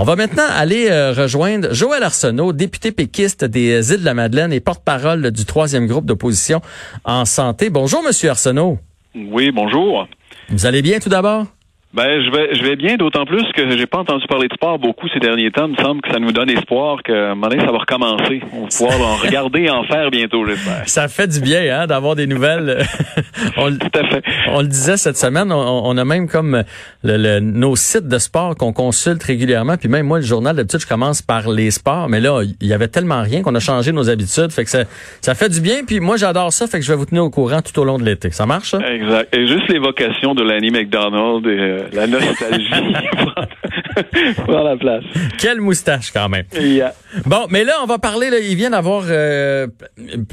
On va maintenant aller euh, rejoindre Joël Arsenault, député péquiste des îles de la Madeleine et porte-parole du troisième groupe d'opposition en santé. Bonjour, Monsieur Arsenault. Oui, bonjour. Vous allez bien tout d'abord? Ben, je vais, je vais bien, d'autant plus que j'ai pas entendu parler de sport beaucoup ces derniers temps. Il me semble que ça nous donne espoir que, un moment donné, ça va recommencer. On va pouvoir en regarder et en faire bientôt, j'espère. Ça fait du bien, hein, d'avoir des nouvelles. on, Tout à fait. On le disait cette semaine, on, on a même comme le, le, nos sites de sport qu'on consulte régulièrement. Puis même moi, le journal, d'habitude, je commence par les sports. Mais là, il y avait tellement rien qu'on a changé nos habitudes. Fait que ça, ça fait du bien. Puis moi, j'adore ça. Fait que je vais vous tenir au courant tout au long de l'été. Ça marche, ça? Exact. Et juste l'évocation de Lanny McDonald et euh, la nostalgie la place. Quelle moustache quand même. Yeah. Bon, mais là, on va parler, là, il vient d'avoir euh,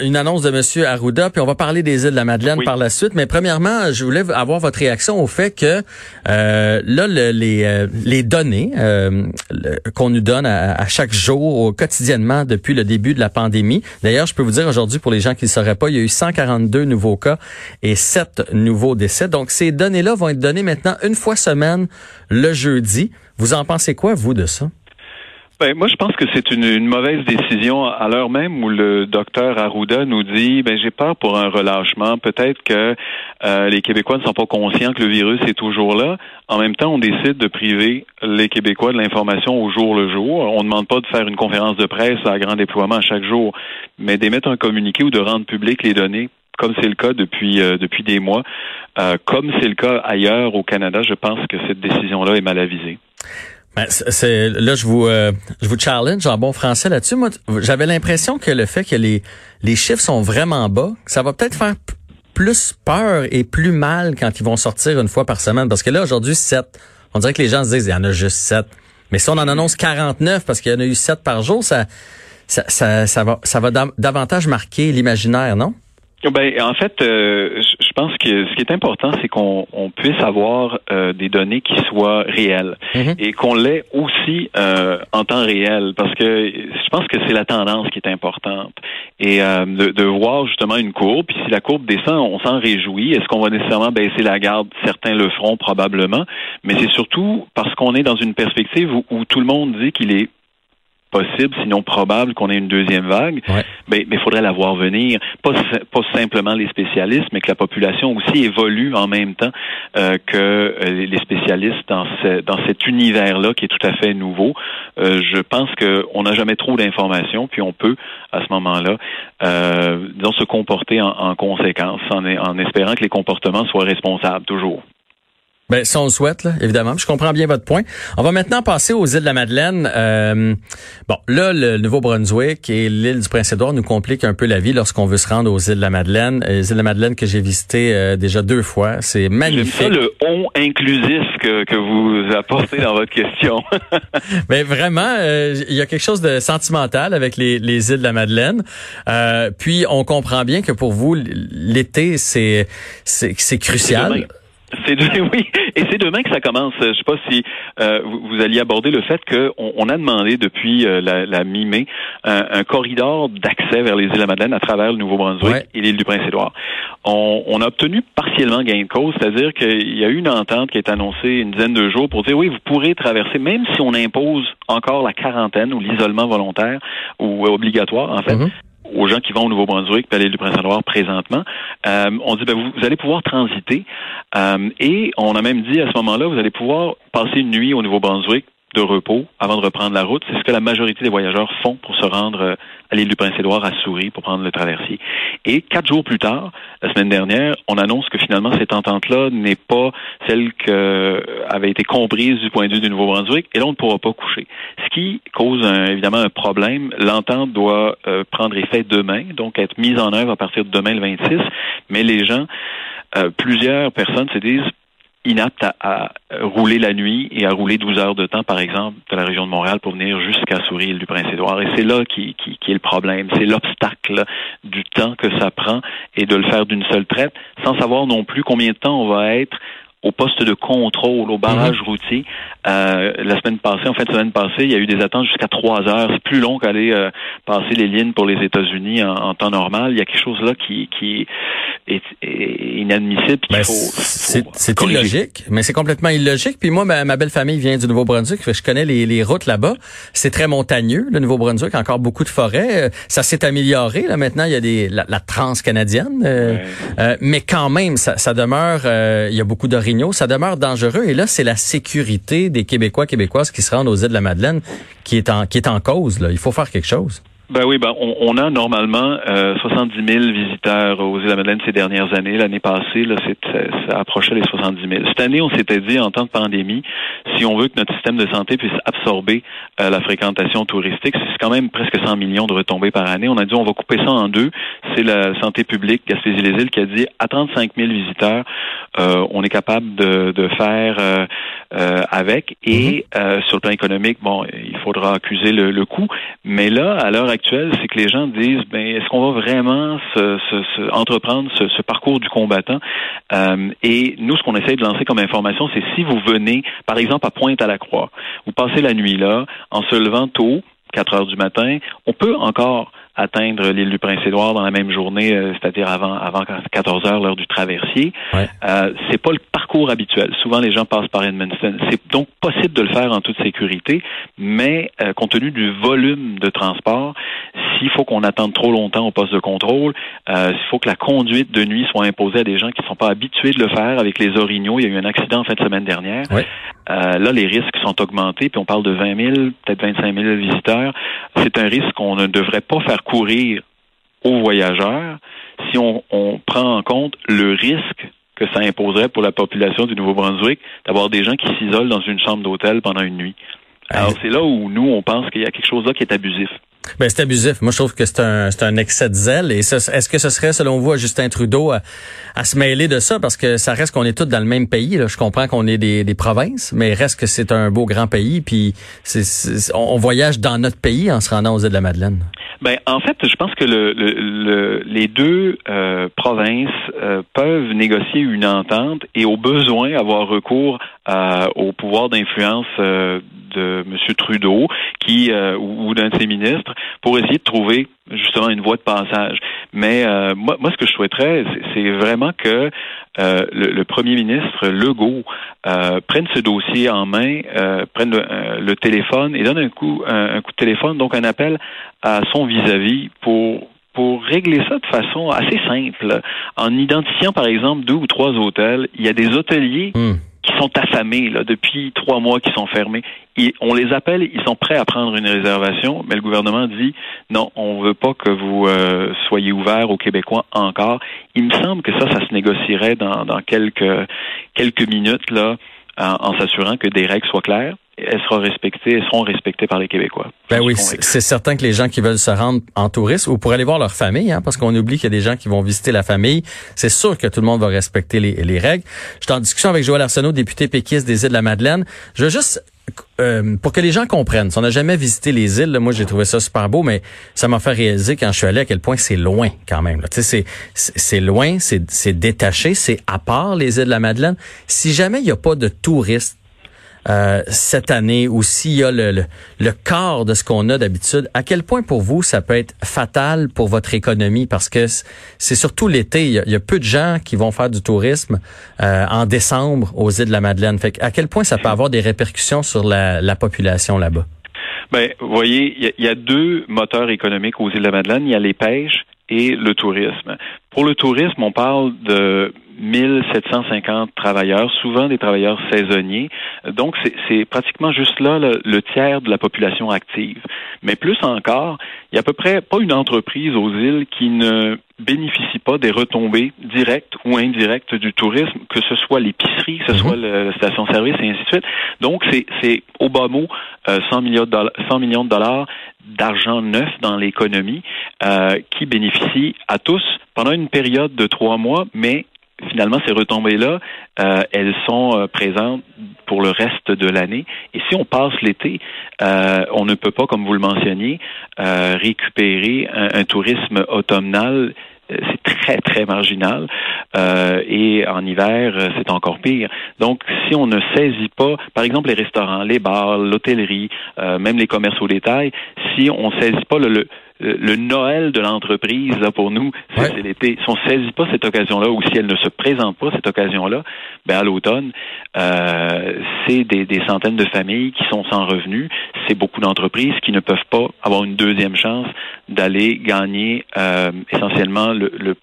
une annonce de Monsieur Arruda, puis on va parler des îles de la Madeleine Oui. par la suite. Mais premièrement, je voulais avoir votre réaction au fait que euh, là, le- les, euh, les données euh, le- qu'on nous donne à, à chaque jour, au- quotidiennement depuis le début de la pandémie. D'ailleurs, je peux vous dire aujourd'hui, pour les gens qui ne sauraient pas, il y a eu 142 nouveaux cas et 7 nouveaux décès. Donc, ces données-là vont être données maintenant une fois semaine, le jeudi. Vous en pensez quoi, vous, de ça? Ben, moi, je pense que c'est une, une mauvaise décision à l'heure même où le docteur Arruda nous dit, ben, j'ai peur pour un relâchement. Peut-être que euh, les Québécois ne sont pas conscients que le virus est toujours là. En même temps, on décide de priver les Québécois de l'information au jour le jour. On ne demande pas de faire une conférence de presse à grand déploiement chaque jour, mais d'émettre un communiqué ou de rendre public les données comme c'est le cas depuis euh, depuis des mois, euh, comme c'est le cas ailleurs au Canada, je pense que cette décision-là est mal avisée. Ben, c'est là je vous euh, je vous challenge en bon français là-dessus. Moi, j'avais l'impression que le fait que les les chiffres sont vraiment bas, ça va peut-être faire plus peur et plus mal quand ils vont sortir une fois par semaine parce que là aujourd'hui 7, on dirait que les gens se disent il y en a juste 7. Mais si on en annonce 49 parce qu'il y en a eu 7 par jour, ça ça, ça, ça va ça va dav- davantage marquer l'imaginaire, non? Ben, en fait, euh, pense que ce qui est important, c'est qu'on on puisse avoir euh, des données qui soient réelles Mhm. et qu'on l'ait aussi euh, en temps réel, parce que je pense que c'est la tendance qui est importante et euh, de, de voir justement une courbe. Puis si la courbe descend, on s'en réjouit. Est-ce qu'on va nécessairement baisser la garde? Certains le feront probablement, mais c'est surtout parce qu'on est dans une perspective où, où tout le monde dit qu'il est possible, sinon probable qu'on ait une deuxième vague, Ouais. mais il faudrait la voir venir. Pas, pas simplement les spécialistes, mais que la population aussi évolue en même temps euh, que euh, les spécialistes dans, ce- dans cet univers-là qui est tout à fait nouveau. Euh, je pense qu'on n'a jamais trop d'informations, puis on peut, à ce moment-là, euh, disons, se comporter en, en conséquence, en, en espérant que les comportements soient responsables, toujours. Ben, si on le souhaite, là, évidemment. Je comprends bien votre point. On va maintenant passer aux îles de la Madeleine. Euh, bon, là, le Nouveau-Brunswick et l'île du Prince-Édouard nous compliquent un peu la vie lorsqu'on veut se rendre aux îles de la Madeleine. Euh, Les îles de la Madeleine que j'ai visitées euh, déjà deux fois. C'est magnifique. ça le on inclusif que, que vous apportez dans votre question. Mais vraiment, euh, il y a quelque chose de sentimental avec les, les îles de la Madeleine. Euh, puis, on comprend bien que pour vous, l'été, c'est c'est c'est crucial. C'est de- oui, et c'est demain que ça commence. Je sais pas si euh, vous, vous alliez aborder le fait qu'on on a demandé depuis euh, la, la mi-mai un, un corridor d'accès vers les îles de la Madeleine à travers le Nouveau-Brunswick Ouais. et l'île du Prince-Édouard. On, on a obtenu partiellement gain de cause, c'est-à-dire qu'il y a eu une entente qui est annoncée une dizaine de jours pour dire oui, vous pourrez traverser, même si on impose encore la quarantaine ou l'isolement volontaire ou euh, obligatoire en fait Mhm. Aux gens qui vont au Nouveau-Brunswick puis du Prince-Édouard présentement. Euh, on dit ben, vous, vous allez pouvoir transiter euh, et on a même dit à ce moment-là vous allez pouvoir passer une nuit au Nouveau-Brunswick de repos avant de reprendre la route. C'est ce que la majorité des voyageurs font pour se rendre euh, à l'île du Prince-Édouard à Souris pour prendre le traversier. Et quatre jours plus tard, la semaine dernière, on annonce que finalement cette entente-là n'est pas celle qui avait été comprise du point de vue du Nouveau-Brunswick et là on ne pourra pas coucher. Ce qui cause un- évidemment un problème. L'entente doit euh, prendre effet demain, donc être mise en œuvre à partir de demain le 26, mais les gens, euh, plusieurs personnes se disent inaptes à, rouler la nuit et à rouler 12 heures de temps, par exemple, de la région de Montréal pour venir jusqu'à Souris, île du Prince-Édouard. Et c'est là qui, qui, qui, est le problème. C'est l'obstacle du temps que ça prend et de le faire d'une seule traite, sans savoir non plus combien de temps on va être au poste de contrôle, au barrage mhm. routier. Euh, la semaine passée, en fin de semaine passée, il y a eu des attentes jusqu'à trois heures. C'est plus long qu'aller euh, passer les lignes pour les États-Unis en, temps normal. Il y a quelque chose là qui, qui est, inadmissible. Ben, c'est illogique, mais c'est complètement illogique. Puis moi, ma, belle famille vient du Nouveau-Brunswick. Je connais les, les routes là-bas. C'est très montagneux, le Nouveau-Brunswick. Encore beaucoup de forêts. Euh, ça s'est amélioré. Là maintenant, il y a des la, la trans-canadienne, euh, mais quand même, ça, ça demeure. il y a beaucoup de ça demeure dangereux. Et là, c'est la sécurité des Québécois, Québécoises qui se rendent aux îles de la Madeleine qui est en, qui est en cause. Là. Il faut faire quelque chose. Ben oui, ben on, a normalement euh, 70 000 visiteurs aux îles de la Madeleine ces dernières années. L'année passée, là, ça approchait les 70 000. Cette année, on s'était dit en temps de pandémie, si on veut que notre système de santé puisse absorber euh, la fréquentation touristique, c'est quand même presque 100 millions de retombées par année. On a dit on va couper ça en deux. C'est la santé publique Gaspésie-les-Îles qui a dit à 35 000 visiteurs, euh, on est capable de, de faire euh, euh, avec. Et mm-hmm. sur le plan économique, bon, il faudra accuser le, le coût. Mais là, à l'heure c'est que les gens disent, ben, est-ce qu'on va vraiment se, entreprendre ce, parcours du combattant? Et nous, ce qu'on essaie de lancer comme information, c'est si vous venez, par exemple, à Pointe-à-la-croix, vous passez la nuit là, en se levant tôt, 4 heures du matin, on peut encore atteindre l'île du Prince-Édouard dans la même journée, euh, c'est-à-dire avant avant 14 heures l'heure du traversier. Ouais. Euh, c'est pas le parcours habituel. Souvent les gens passent par Edmundston. C'est donc possible de le faire en toute sécurité, mais euh, compte tenu du volume de transport, s'il faut qu'on attende trop longtemps au poste de contrôle, euh, s'il faut que la conduite de nuit soit imposée à des gens qui ne sont pas habitués de le faire avec les orignaux. Il y a eu un accident en fin de semaine dernière. Ouais. Euh, là, les risques sont augmentés, puis on parle de 20 000, peut-être 25 000 visiteurs. C'est un risque qu'on ne devrait pas faire courir aux voyageurs si on, on prend en compte le risque que ça imposerait pour la population du Nouveau-Brunswick d'avoir des gens qui s'isolent dans une chambre d'hôtel pendant une nuit. Alors, c'est là où nous, on pense qu'il y a quelque chose là qui est abusif. Ben, c'est abusif. Moi, je trouve que c'est un, c'est un excès de zèle. Et est-ce que ce serait, selon vous, à Justin Trudeau à, à, se mêler de ça? Parce que ça reste qu'on est tous dans le même pays. Là. Je comprends qu'on est des, des provinces, mais reste que c'est un beau grand pays. Puis c'est, on voyage dans notre pays en se rendant aux îles de la Madeleine. Ben, en fait, je pense que le, le, les deux euh, provinces euh, peuvent négocier une entente et au besoin avoir recours au pouvoir d'influence euh, de M. Trudeau qui ou, d'un de ses ministres pour essayer de trouver justement une voie de passage. Mais moi, moi, ce que je souhaiterais, c'est vraiment que le, premier ministre Legault prenne ce dossier en main, prenne le, téléphone et donne un coup, un, coup de téléphone, donc un appel à son vis-à-vis pour pour régler ça de façon assez simple, en identifiant par exemple deux ou trois hôtels, il y a des hôteliers hmm. Sont affamés là, depuis trois mois qui sont fermés. Et on les appelle, ils sont prêts à prendre une réservation, mais le gouvernement dit non, on veut pas que vous euh, soyez ouverts aux Québécois encore. Il me semble que ça, ça se négocierait dans, dans quelques quelques minutes là, en s'assurant que des règles soient claires elles seront respectées, elles seront respectées par les Québécois. Ben oui, c'est certain que les gens qui veulent se rendre en tourisme ou pour aller voir leur famille, hein, parce qu'on oublie qu'il y a des gens qui vont visiter la famille, c'est sûr que tout le monde va respecter les, les règles. Je suis en discussion avec Joël Arsenault, député péquiste des îles de la Madeleine. Je veux juste euh, pour que les gens comprennent, si on n'a jamais visité les îles, moi j'ai trouvé ça super beau, mais ça m'a fait réaliser quand je suis allé à quel point c'est loin quand même. Sais, c'est loin, c'est détaché, c'est à part les îles de la Madeleine. Si jamais il n'y a pas de touristes euh, cette année ou s'il y a le, le, le, quart de ce qu'on a d'habitude, à quel point pour vous ça peut être fatal pour votre économie? Parce que c'est surtout l'été, il, y, a, peu de gens qui vont faire du tourisme euh, en décembre aux îles de la Madeleine. Fait à quel point ça peut avoir des répercussions sur la, la population là-bas? Ben, vous voyez, il y, y, a deux moteurs économiques aux îles de la Madeleine. Il y a les pêches et le tourisme. Pour le tourisme, on parle de 1750 travailleurs, souvent des travailleurs saisonniers. Donc, c'est pratiquement juste là le, tiers de la population active. Mais plus encore, il y a à peu près pas une entreprise aux îles qui ne bénéficie pas des retombées directes ou indirectes du tourisme, que ce soit l'épicerie, que ce soit mhm. la station-service et ainsi de suite. Donc, c'est au bas mot 100 millions de dollars, 100 millions de dollars d'argent neuf dans l'économie euh, qui bénéficie à tous pendant une période de trois mois, mais finalement, ces retombées-là, euh, elles sont euh, présentes pour le reste de l'année. Et si on passe l'été, euh, on ne peut pas, comme vous le mentionniez, récupérer un, tourisme automnal c'est très, très marginal. et en hiver, c'est encore pire. Donc, si on ne saisit pas, par exemple, les restaurants, les bars, l'hôtellerie, même les commerces au détail, si on ne saisit pas le le Noël de l'entreprise pour nous, c'est l'été. Si on ne saisit pas cette occasion-là, ou si elle ne se présente pas cette occasion-là, ben à l'automne, euh, c'est des, centaines de familles qui sont sans revenus. C'est beaucoup d'entreprises qui ne peuvent pas avoir une deuxième chance d'aller gagner euh, essentiellement le, le,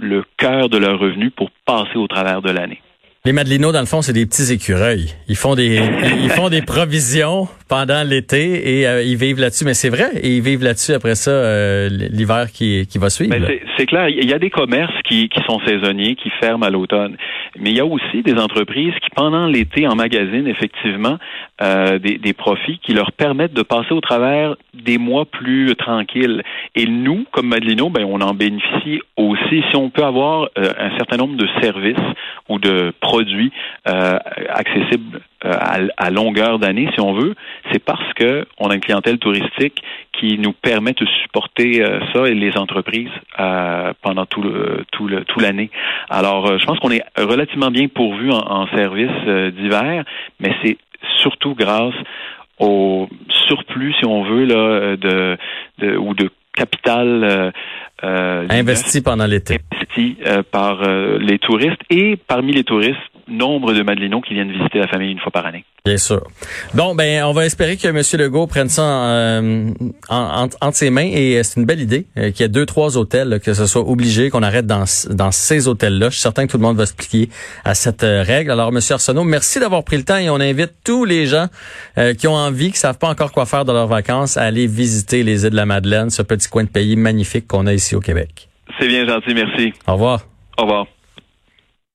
le cœur de leurs revenus pour passer au travers de l'année. Les Madelinos, dans le fond, c'est des petits écureuils. Ils font des, ils font des provisions pendant l'été et euh, ils vivent là-dessus. Mais c'est vrai, et ils vivent là-dessus après ça euh, l'hiver qui, qui va suivre. C'est clair. Il y a des commerces qui, qui sont saisonniers, qui ferment à l'automne. Mais il y a aussi des entreprises qui, pendant l'été, emmagasinent effectivement euh, des, des profits qui leur permettent de passer au travers des mois plus tranquilles. Et nous, comme Madelino, ben, on en bénéficie aussi. Si on peut avoir un certain nombre de services ou de produits accessibles euh, à, longueur d'année, si on veut, c'est parce que on a une clientèle touristique qui nous permet de supporter euh, ça et les entreprises pendant tout le, tout le, tout l'année. Alors, je pense qu'on est relativement bien pourvu en, services d'hiver, mais c'est surtout grâce au surplus, si on veut, de ou de capital euh, investi pendant l'été. Investi euh, par euh, les touristes et parmi les touristes, nombre de Madelinos qui viennent visiter la famille une fois par année. Bien sûr. Bon, ben, on va espérer que M. Legault prenne ça en, en, entre ses mains et c'est une belle idée qu'il y ait deux, trois hôtels, que ce soit obligé, qu'on arrête dans, dans ces hôtels-là. Je suis certain que tout le monde va se plier à cette règle. Alors, M. Arsenault, merci d'avoir pris le temps et on invite tous les gens qui ont envie, qui savent pas encore quoi faire dans leurs vacances, à aller visiter les îles de la Madeleine, ce petit coin de pays magnifique qu'on a ici au Québec. C'est bien gentil, merci. Au revoir. Au revoir.